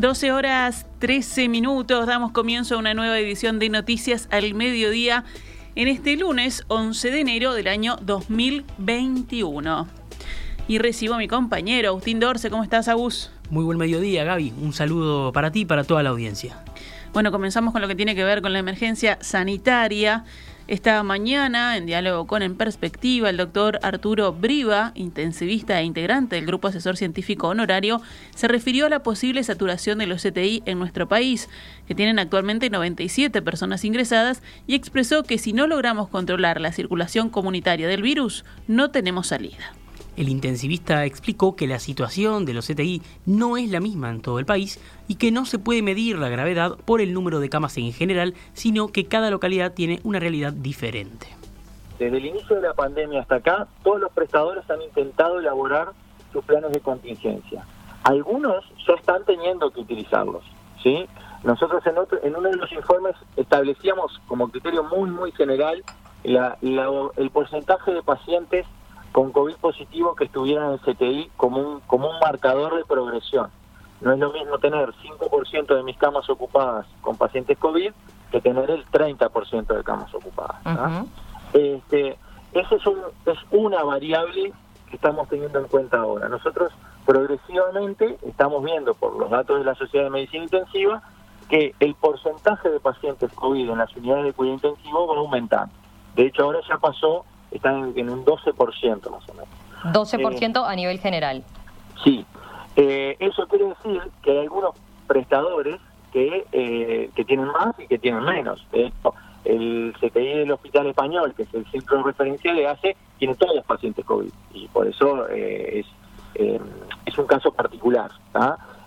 12 horas 13 minutos, damos comienzo a una nueva edición de Noticias al Mediodía en este lunes 11 de enero del año 2021. Y recibo a mi compañero Agustín Dorce, ¿cómo estás, Agus? Muy buen mediodía, Gaby. Un saludo para ti y para toda la audiencia. Bueno, comenzamos con lo que tiene que ver con la emergencia sanitaria. Esta mañana, en diálogo con En Perspectiva, el doctor Arturo Briva, intensivista e integrante del Grupo Asesor Científico Honorario, se refirió a la posible saturación de los CTI en nuestro país, que tienen actualmente 97 personas ingresadas, y expresó que si no logramos controlar la circulación comunitaria del virus, no tenemos salida. El intensivista explicó que la situación de los CTI no es la misma en todo el país y que no se puede medir la gravedad por el número de camas en general, sino que cada localidad tiene una realidad diferente. Desde el inicio de la pandemia hasta acá, todos los prestadores han intentado elaborar sus planes de contingencia. Algunos ya están teniendo que utilizarlos. ¿sí? Nosotros en, en uno de los informes establecíamos como criterio muy, muy general el porcentaje de pacientes con COVID positivo que estuvieran en el CTI como un, como un marcador de progresión. No es lo mismo tener 5% de mis camas ocupadas con pacientes COVID que tener el 30% de camas ocupadas. este, esa es, un, es una variable que estamos teniendo en cuenta ahora. Nosotros progresivamente estamos viendo por los datos de la Sociedad de Medicina Intensiva que el porcentaje de pacientes COVID en las unidades de cuidado intensivo va aumentando. De hecho, ahora ya pasó están en un 12% más o menos. 12% eh, a nivel general. Sí, eh, eso quiere decir que hay algunos prestadores que, eh, que tienen más y que tienen menos. el CTI del Hospital Español, que es el centro referencial de ACE, tiene todos los pacientes COVID y por eso es, es un caso particular.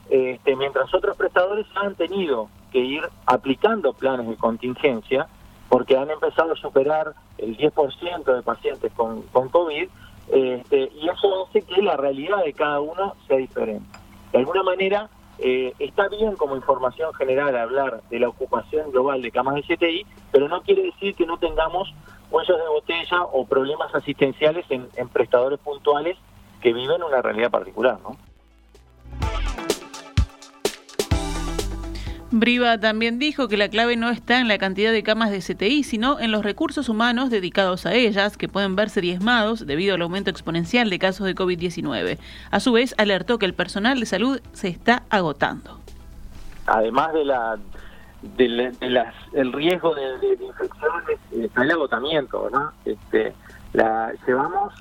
Este, mientras otros prestadores han tenido que ir aplicando planes de contingencia porque han empezado a superar el 10% de pacientes con, con COVID, este, y eso hace que la realidad de cada uno sea diferente. De alguna manera, eh, está bien como información general hablar de la ocupación global de camas de CTI, pero no quiere decir que no tengamos cuellos de botella o problemas asistenciales en, en prestadores puntuales que viven una realidad particular, ¿no? Briva también dijo que la clave no está en la cantidad de camas de CTI, sino en los recursos humanos dedicados a ellas, que pueden verse diezmados debido al aumento exponencial de casos de COVID-19. A su vez, alertó que el personal de salud se está agotando. Además de la el riesgo de, infecciones, está el agotamiento, ¿no? Este, la, llevamos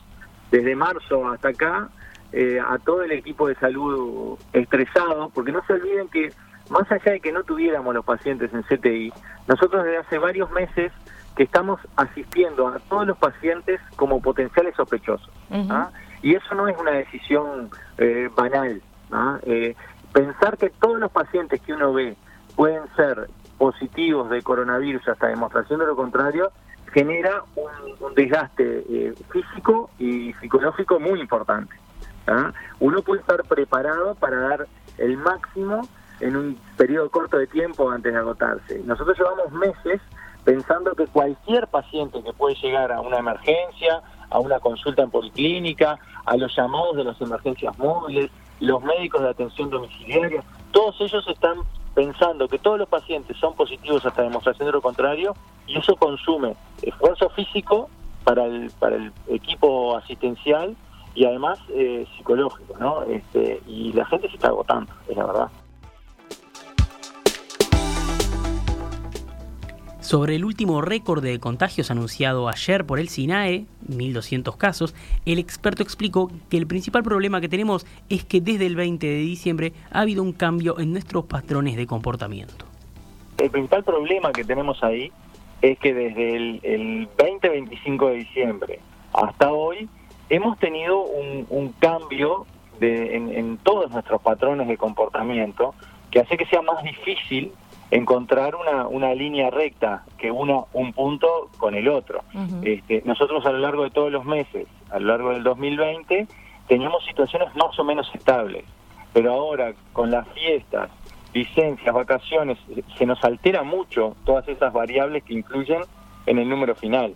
desde marzo hasta acá eh, a todo el equipo de salud estresado, porque no se olviden que más allá de que no tuviéramos los pacientes en CTI, nosotros desde hace varios meses que estamos asistiendo a todos los pacientes como potenciales sospechosos. ¿ah? Y eso no es una decisión eh, banal. ¿ah? Eh, pensar que todos los pacientes que uno ve pueden ser positivos de coronavirus hasta demostración de lo contrario, genera un, desgaste eh, físico y psicológico muy importante. ¿ah? Uno puede estar preparado para dar el máximo en un periodo corto de tiempo antes de agotarse. Nosotros llevamos meses pensando que cualquier paciente que puede llegar a una emergencia, a una consulta en policlínica, a los llamados de las emergencias móviles, los médicos de atención domiciliaria, todos ellos están pensando que todos los pacientes son positivos hasta demostración de lo contrario y eso consume esfuerzo físico para el, para el equipo asistencial y además eh, psicológico, ¿no? Este, y la gente se está agotando, es la verdad. Sobre el último récord de contagios anunciado ayer por el SINAE, 1.200 casos, el experto explicó que el principal problema que tenemos es que desde el 20 de diciembre ha habido un cambio en nuestros patrones de comportamiento. El principal problema que tenemos ahí es que desde el, 20-25 de diciembre hasta hoy hemos tenido un, cambio en, en todos nuestros patrones de comportamiento que hace que sea más difícil encontrar una, una línea recta que una un punto con el otro. este, nosotros a lo largo de todos los meses, a lo largo del 2020, teníamos situaciones más o menos estables, pero ahora con las fiestas, licencias, vacaciones, se nos altera mucho todas esas variables que influyen en el número final.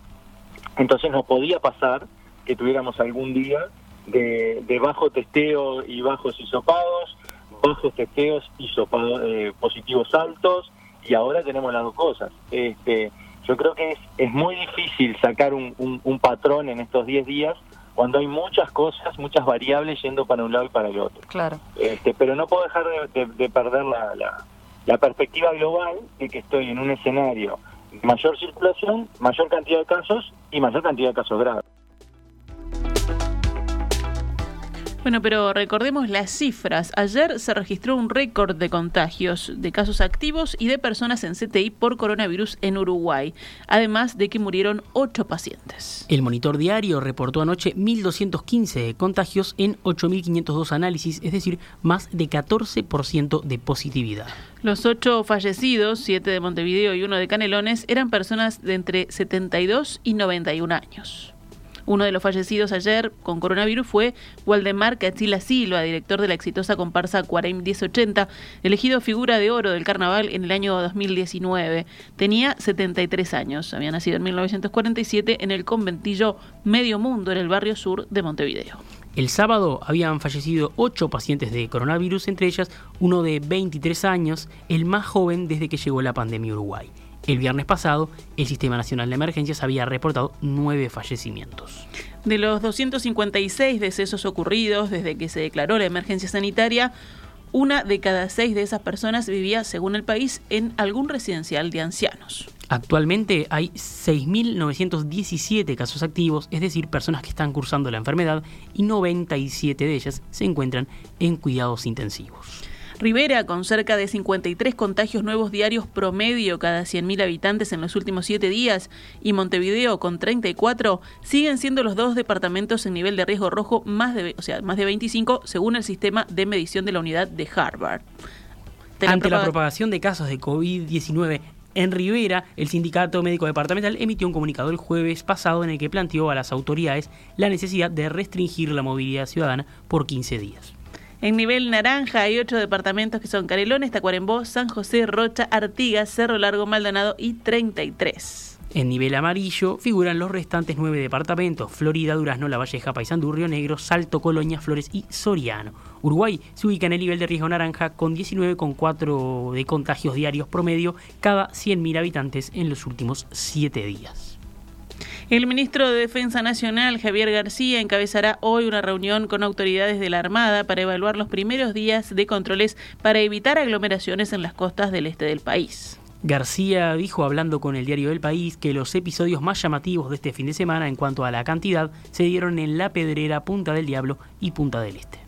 Entonces no podía pasar que tuviéramos algún día de, de bajo testeo y bajos hisopados, bajos testeos, hizo eh, positivos altos y ahora tenemos las dos cosas. Este, yo creo que es, es muy difícil sacar un, un, patrón en estos 10 días cuando hay muchas cosas, muchas variables yendo para un lado y para el otro. Claro. Este, pero no puedo dejar de, perder la, la, la, perspectiva global de que estoy en un escenario de mayor circulación, mayor cantidad de casos y mayor cantidad de casos graves. Bueno, pero recordemos las cifras. Ayer se registró un récord de contagios, de casos activos y de personas en CTI por coronavirus en Uruguay, además de que murieron ocho pacientes. El monitor diario reportó anoche 1.215 contagios en 8.502 análisis, es decir, más de 14% de positividad. Los ocho fallecidos, siete de Montevideo y uno de Canelones, eran personas de entre 72 y 91 años. Uno de los fallecidos ayer con coronavirus fue Waldemar Cachila Silva, director de la exitosa comparsa Cuarem 1080, elegido figura de oro del carnaval en el año 2019. Tenía 73 años, había nacido en 1947 en el conventillo Medio Mundo, en el barrio sur de Montevideo. El sábado habían fallecido ocho pacientes de coronavirus, entre ellas uno de 23 años, el más joven desde que llegó la pandemia Uruguay. El viernes pasado, el Sistema Nacional de Emergencias había reportado nueve fallecimientos. De los 256 decesos ocurridos desde que se declaró la emergencia sanitaria, una de cada seis de esas personas vivía, según el país, en algún residencial de ancianos. Actualmente hay 6.917 casos activos, es decir, personas que están cursando la enfermedad, y 97 de ellas se encuentran en cuidados intensivos. Rivera, con cerca de 53 contagios nuevos diarios promedio cada 100.000 habitantes en los últimos siete días, y Montevideo, con 34, siguen siendo los dos departamentos en nivel de riesgo rojo más de, o sea, más de 25 según el sistema de medición de la unidad de Harvard. Ante la propagación de casos de COVID-19 en Rivera, el Sindicato Médico Departamental emitió un comunicado el jueves pasado en el que planteó a las autoridades la necesidad de restringir la movilidad ciudadana por 15 días. En nivel naranja hay ocho departamentos que son Canelones, Tacuarembó, San José, Rocha, Artigas, Cerro Largo, Maldonado y 33. En nivel amarillo figuran los restantes nueve departamentos, Florida, Durazno, La Valleja, Paysandú, Río Negro, Salto, Colonia, Flores y Soriano. Uruguay se ubica en el nivel de riesgo naranja con 19,4 de contagios diarios promedio cada 100.000 habitantes en los últimos siete días. El ministro de Defensa Nacional, Javier García, encabezará hoy una reunión con autoridades de la Armada para evaluar los primeros días de controles para evitar aglomeraciones en las costas del este del país. García dijo hablando con el diario del país que los episodios más llamativos de este fin de semana en cuanto a la cantidad se dieron en La Pedrera, Punta del Diablo y Punta del Este.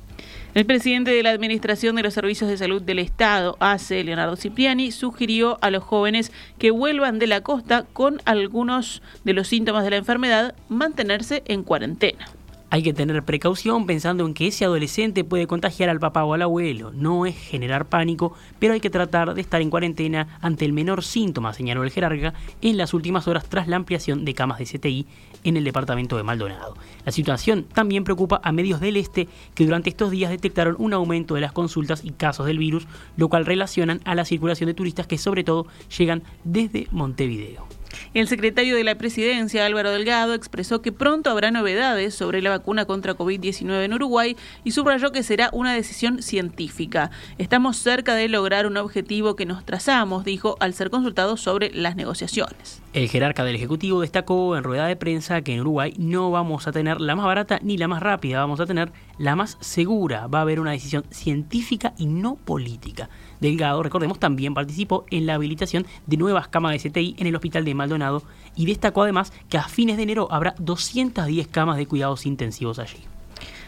El presidente de la Administración de los Servicios de Salud del Estado, ACE, Leonardo Cipriani, sugirió a los jóvenes que vuelvan de la costa con algunos de los síntomas de la enfermedad mantenerse en cuarentena. Hay que tener precaución pensando en que ese adolescente puede contagiar al papá o al abuelo. No es generar pánico, pero hay que tratar de estar en cuarentena ante el menor síntoma, señaló el jerarca, en las últimas horas tras la ampliación de camas de CTI en el departamento de Maldonado. La situación también preocupa a medios del este que durante estos días detectaron un aumento de las consultas y casos del virus, lo cual relacionan a la circulación de turistas que sobre todo llegan desde Montevideo. El secretario de la Presidencia, Álvaro Delgado, expresó que pronto habrá novedades sobre la vacuna contra COVID-19 en Uruguay y subrayó que será una decisión científica. Estamos cerca de lograr un objetivo que nos trazamos, dijo, al ser consultado sobre las negociaciones. El jerarca del Ejecutivo destacó en rueda de prensa que en Uruguay no vamos a tener la más barata ni la más rápida, vamos a tener la más segura. Va a haber una decisión científica y no política. Delgado, recordemos, también participó en la habilitación de nuevas camas de CTI en el hospital de Maldonado y destacó además que a fines de enero habrá 210 camas de cuidados intensivos allí.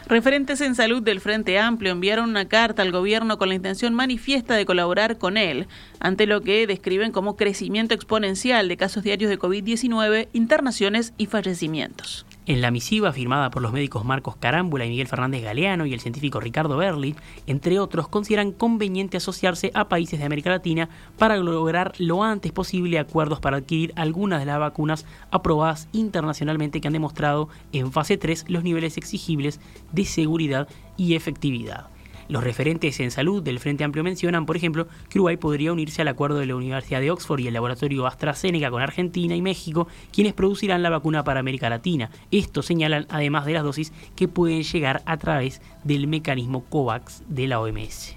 Referentes en salud del Frente Amplio enviaron una carta al gobierno con la intención manifiesta de colaborar con él, ante lo que describen como crecimiento exponencial de casos diarios de COVID-19, internaciones y fallecimientos. En la misiva firmada por los médicos Marcos Carámbula y Miguel Fernández Galeano y el científico Ricardo Berli, entre otros, consideran conveniente asociarse a países de América Latina para lograr lo antes posible acuerdos para adquirir algunas de las vacunas aprobadas internacionalmente que han demostrado en fase 3 los niveles exigibles de seguridad y efectividad. Los referentes en salud del Frente Amplio mencionan, por ejemplo, que Uruguay podría unirse al acuerdo de la Universidad de Oxford y el laboratorio AstraZeneca con Argentina y México, quienes producirán la vacuna para América Latina. Esto señalan además de las dosis que pueden llegar a través del mecanismo COVAX de la OMS.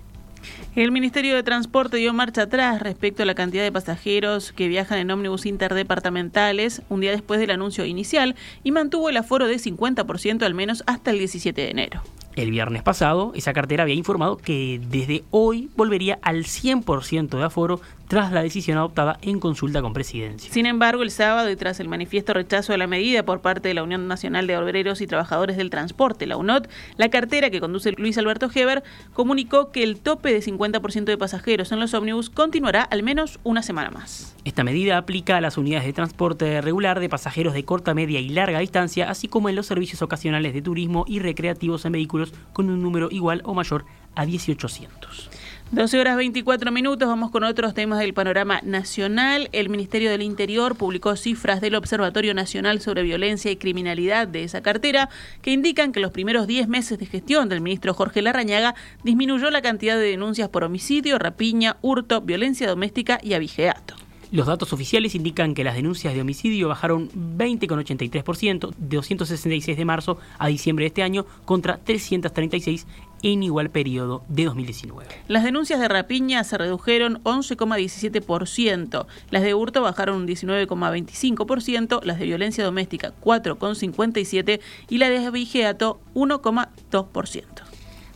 El Ministerio de Transporte dio marcha atrás respecto a la cantidad de pasajeros que viajan en ómnibus interdepartamentales un día después del anuncio inicial y mantuvo el aforo de 50% al menos hasta el 17 de enero. El viernes pasado, esa cartera había informado que desde hoy volvería al 100% de aforo tras la decisión adoptada en consulta con presidencia. Sin embargo, el sábado y tras el manifiesto rechazo de la medida por parte de la Unión Nacional de Obreros y Trabajadores del Transporte, la UNOT, la cartera que conduce Luis Alberto Heber comunicó que el tope de 50% de pasajeros en los ómnibus continuará al menos una semana más. Esta medida aplica a las unidades de transporte regular de pasajeros de corta, media y larga distancia, así como en los servicios ocasionales de turismo y recreativos en vehículos con un número igual o mayor a 1800. 12 horas 24 minutos, vamos con otros temas del panorama nacional. El Ministerio del Interior publicó cifras del Observatorio Nacional sobre Violencia y Criminalidad de esa cartera que indican que los primeros 10 meses de gestión del ministro Jorge Larrañaga disminuyó la cantidad de denuncias por homicidio, rapiña, hurto, violencia doméstica y abigeato. Los datos oficiales indican que las denuncias de homicidio bajaron 20,83% de 266 de marzo a diciembre de este año contra 336 en igual periodo de 2019. Las denuncias de rapiña se redujeron 11,17%, las de hurto bajaron un 19,25%, las de violencia doméstica 4,57% y la de abigeato 1,2%.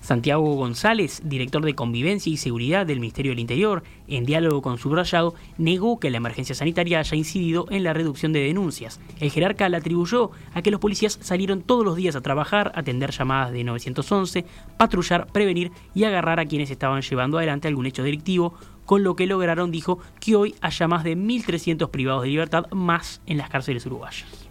Santiago González, director de Convivencia y Seguridad del Ministerio del Interior, en diálogo con Subrayado, negó que la emergencia sanitaria haya incidido en la reducción de denuncias. El jerarca la atribuyó a que los policías salieron todos los días a trabajar, atender llamadas de 911, patrullar, prevenir y agarrar a quienes estaban llevando adelante algún hecho delictivo, con lo que lograron, dijo, que hoy haya más de 1.300 privados de libertad más en las cárceles uruguayas.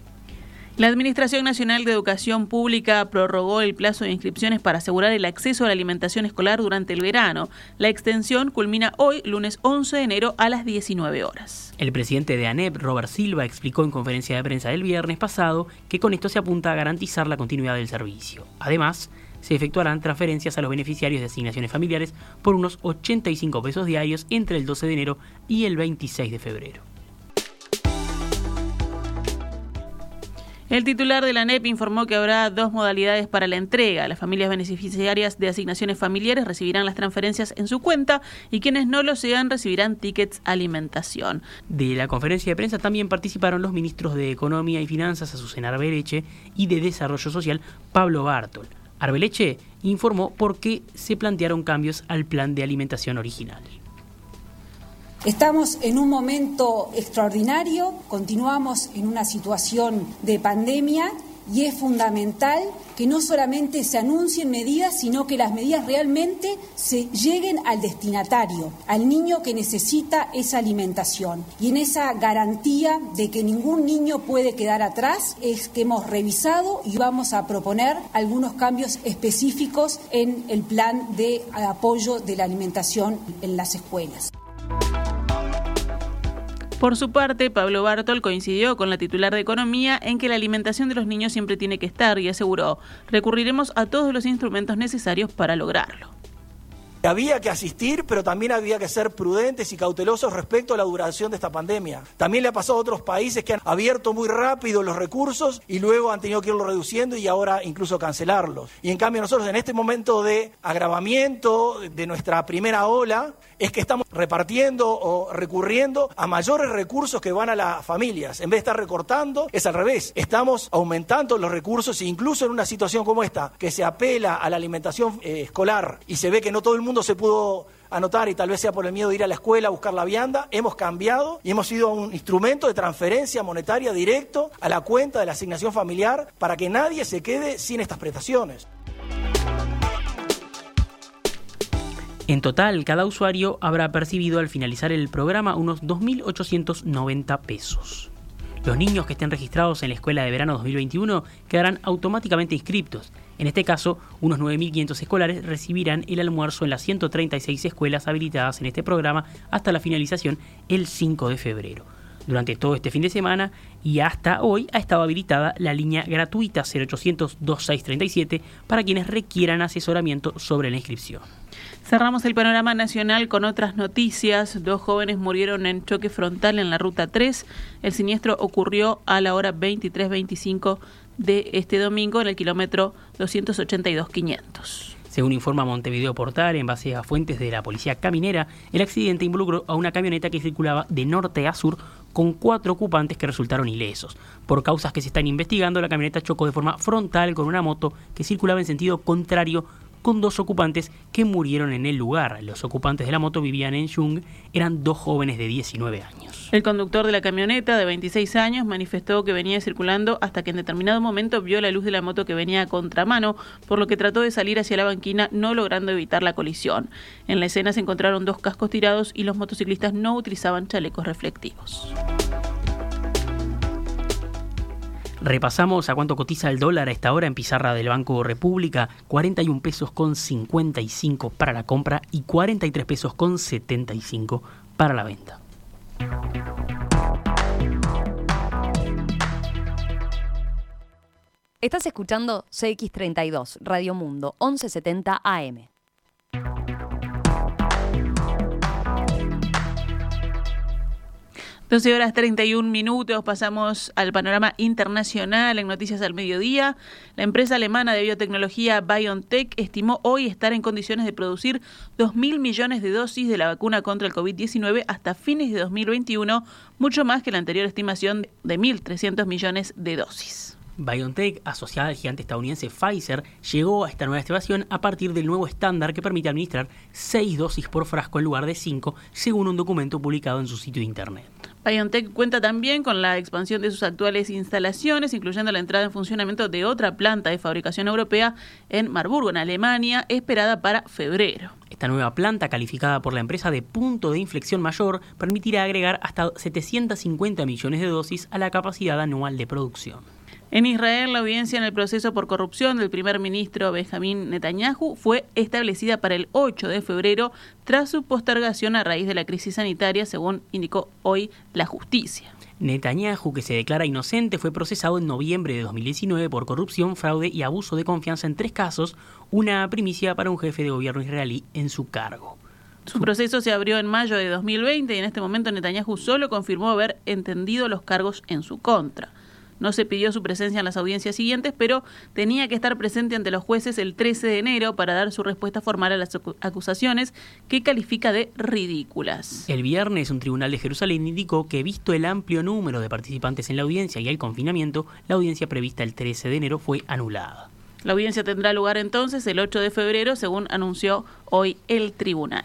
La Administración Nacional de Educación Pública prorrogó el plazo de inscripciones para asegurar el acceso a la alimentación escolar durante el verano. La extensión culmina hoy, lunes 11 de enero, a las 19 horas. El presidente de ANEP, Robert Silva, explicó en conferencia de prensa del viernes pasado que con esto se apunta a garantizar la continuidad del servicio. Además, se efectuarán transferencias a los beneficiarios de asignaciones familiares por unos 85 pesos diarios entre el 12 de enero y el 26 de febrero. El titular de la NEP informó que habrá dos modalidades para la entrega. Las familias beneficiarias de asignaciones familiares recibirán las transferencias en su cuenta y quienes no lo sean recibirán tickets alimentación. De la conferencia de prensa también participaron los ministros de Economía y Finanzas, Azucena Arbeleche, y de Desarrollo Social, Pablo Bartol. Arbeleche informó por qué se plantearon cambios al plan de alimentación original. Estamos en un momento extraordinario, continuamos en una situación de pandemia y es fundamental que no solamente se anuncien medidas, sino que las medidas realmente se lleguen al destinatario, al niño que necesita esa alimentación. Y en esa garantía de que ningún niño puede quedar atrás es que hemos revisado y vamos a proponer algunos cambios específicos en el plan de apoyo de la alimentación en las escuelas. Por su parte, Pablo Bartol coincidió con la titular de Economía en que la alimentación de los niños siempre tiene que estar y aseguró, recurriremos a todos los instrumentos necesarios para lograrlo. Había que asistir, pero también había que ser prudentes y cautelosos respecto a la duración de esta pandemia. También le ha pasado a otros países que han abierto muy rápido los recursos y luego han tenido que irlos reduciendo y ahora incluso cancelarlos. Y en cambio nosotros en este momento de agravamiento de nuestra primera ola es que estamos repartiendo o recurriendo a mayores recursos que van a las familias. En vez de estar recortando, es al revés. Estamos aumentando los recursos e incluso en una situación como esta, que se apela a la alimentación eh, escolar y se ve que no todo el mundo se pudo anotar y tal vez sea por el miedo de ir a la escuela a buscar la vianda, hemos cambiado y hemos sido un instrumento de transferencia monetaria directo a la cuenta de la asignación familiar para que nadie se quede sin estas prestaciones. En total, cada usuario habrá percibido al finalizar el programa unos 2.890 pesos. Los niños que estén registrados en la escuela de verano 2021 quedarán automáticamente inscriptos en este caso, unos 9.500 escolares recibirán el almuerzo en las 136 escuelas habilitadas en este programa hasta la finalización el 5 de febrero. Durante todo este fin de semana y hasta hoy ha estado habilitada la línea gratuita 0800-2637 para quienes requieran asesoramiento sobre la inscripción. Cerramos el panorama nacional con otras noticias. Dos jóvenes murieron en choque frontal en la ruta 3. El siniestro ocurrió a la hora 23.25 de este domingo en el kilómetro 282-500. Según informa Montevideo Portal, en base a fuentes de la policía caminera, el accidente involucró a una camioneta que circulaba de norte a sur con cuatro ocupantes que resultaron ilesos. Por causas que se están investigando, la camioneta chocó de forma frontal con una moto que circulaba en sentido contrario con dos ocupantes que murieron en el lugar. Los ocupantes de la moto vivían en Jung, eran dos jóvenes de 19 años. El conductor de la camioneta de 26 años manifestó que venía circulando hasta que en determinado momento vio la luz de la moto que venía a contramano, por lo que trató de salir hacia la banquina no logrando evitar la colisión. En la escena se encontraron dos cascos tirados y los motociclistas no utilizaban chalecos reflectivos. Repasamos a cuánto cotiza el dólar a esta hora en pizarra del Banco República, 41 pesos con 55 para la compra y 43 pesos con 75 para la venta. Estás escuchando CX32, Radio Mundo, 1170 AM. 12 horas 31 minutos, pasamos al panorama internacional en Noticias al Mediodía. La empresa alemana de biotecnología BioNTech estimó hoy estar en condiciones de producir 2.000 millones de dosis de la vacuna contra el COVID-19 hasta fines de 2021, mucho más que la anterior estimación de 1.300 millones de dosis. BioNTech, asociada al gigante estadounidense Pfizer, llegó a esta nueva estimación a partir del nuevo estándar que permite administrar 6 dosis por frasco en lugar de 5, según un documento publicado en su sitio de internet. BioNTech cuenta también con la expansión de sus actuales instalaciones, incluyendo la entrada en funcionamiento de otra planta de fabricación europea en Marburgo, en Alemania, esperada para febrero. Esta nueva planta, calificada por la empresa de punto de inflexión mayor, permitirá agregar hasta 750 millones de dosis a la capacidad anual de producción. En Israel, la audiencia en el proceso por corrupción del primer ministro Benjamín Netanyahu fue establecida para el 8 de febrero tras su postergación a raíz de la crisis sanitaria, según indicó hoy la justicia. Netanyahu, que se declara inocente, fue procesado en noviembre de 2019 por corrupción, fraude y abuso de confianza en tres casos, una primicia para un jefe de gobierno israelí en su cargo. Su proceso se abrió en mayo de 2020 y en este momento Netanyahu solo confirmó haber entendido los cargos en su contra. No se pidió su presencia en las audiencias siguientes, pero tenía que estar presente ante los jueces el 13 de enero para dar su respuesta formal a las acusaciones que califica de ridículas. El viernes, un tribunal de Jerusalén indicó que, visto el amplio número de participantes en la audiencia y el confinamiento, la audiencia prevista el 13 de enero fue anulada. La audiencia tendrá lugar entonces el 8 de febrero, según anunció hoy el tribunal.